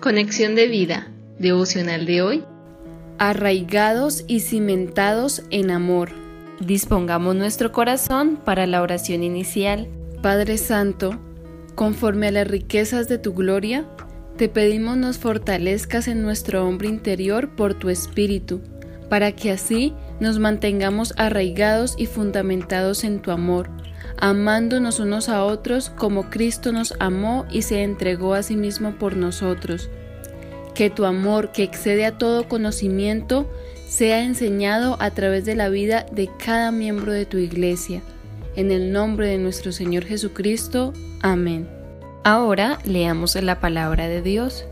Conexión de vida, devocional de hoy. Arraigados y cimentados en amor. Dispongamos nuestro corazón para la oración inicial. Padre Santo, conforme a las riquezas de tu gloria, te pedimos nos fortalezcas en nuestro hombre interior por tu Espíritu, para que así nos mantengamos arraigados y fundamentados en tu amor, amándonos unos a otros como Cristo nos amó y se entregó a sí mismo por nosotros. Que tu amor, que excede a todo conocimiento, sea enseñado a través de la vida de cada miembro de tu iglesia. En el nombre de nuestro Señor Jesucristo. Amén. Ahora leamos la palabra de Dios.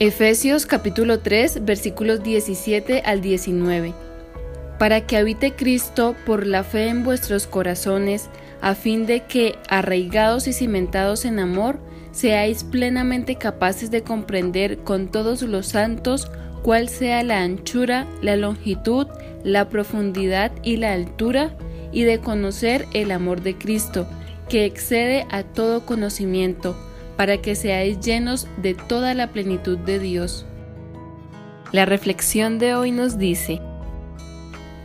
Efesios capítulo 3 versículos 17 al 19. Para que habite Cristo por la fe en vuestros corazones, a fin de que, arraigados y cimentados en amor, seáis plenamente capaces de comprender con todos los santos cuál sea la anchura, la longitud, la profundidad y la altura, y de conocer el amor de Cristo, que excede a todo conocimiento, para que seáis llenos de toda la plenitud de Dios. La reflexión de hoy nos dice,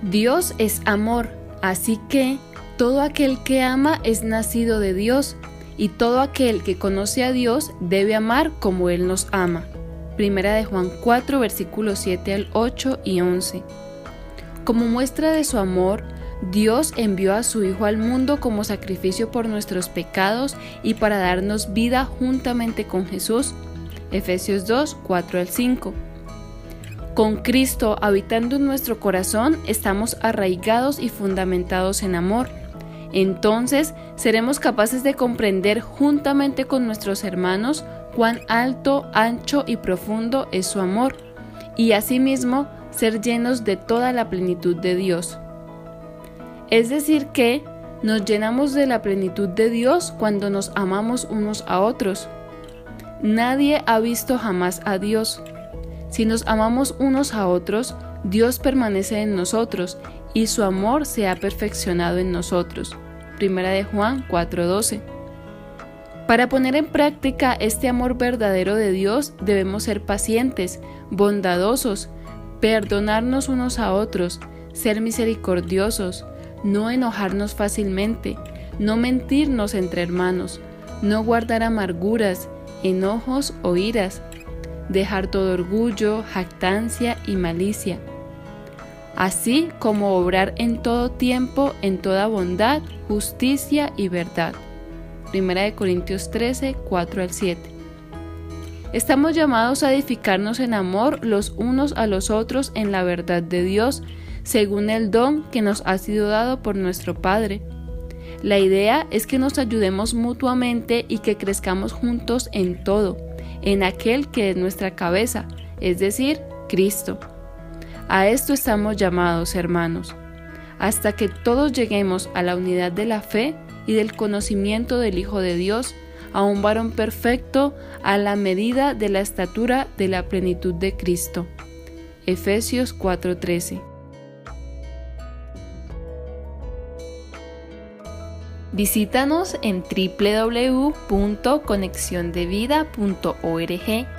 Dios es amor, así que todo aquel que ama es nacido de Dios, y todo aquel que conoce a Dios debe amar como Él nos ama. Primera de Juan 4, versículos 7 al 8 y 11. Como muestra de su amor, Dios envió a su Hijo al mundo como sacrificio por nuestros pecados y para darnos vida juntamente con Jesús. Efesios 2, 4 al 5. Con Cristo habitando en nuestro corazón estamos arraigados y fundamentados en amor. Entonces seremos capaces de comprender juntamente con nuestros hermanos cuán alto, ancho y profundo es su amor, y asimismo ser llenos de toda la plenitud de Dios. Es decir, que nos llenamos de la plenitud de Dios cuando nos amamos unos a otros. Nadie ha visto jamás a Dios. Si nos amamos unos a otros, Dios permanece en nosotros y su amor se ha perfeccionado en nosotros. Primera de Juan 4:12. Para poner en práctica este amor verdadero de Dios debemos ser pacientes, bondadosos, perdonarnos unos a otros, ser misericordiosos, no enojarnos fácilmente, no mentirnos entre hermanos, no guardar amarguras, enojos o iras, dejar todo orgullo, jactancia y malicia, así como obrar en todo tiempo en toda bondad, justicia y verdad. Primera de Corintios 13, 4 al 7. Estamos llamados a edificarnos en amor los unos a los otros en la verdad de Dios, según el don que nos ha sido dado por nuestro Padre. La idea es que nos ayudemos mutuamente y que crezcamos juntos en todo, en aquel que es nuestra cabeza, es decir, Cristo. A esto estamos llamados, hermanos, hasta que todos lleguemos a la unidad de la fe y del conocimiento del Hijo de Dios, a un varón perfecto a la medida de la estatura de la plenitud de Cristo. Efesios 4:13 Visítanos en www.conexiondevida.org.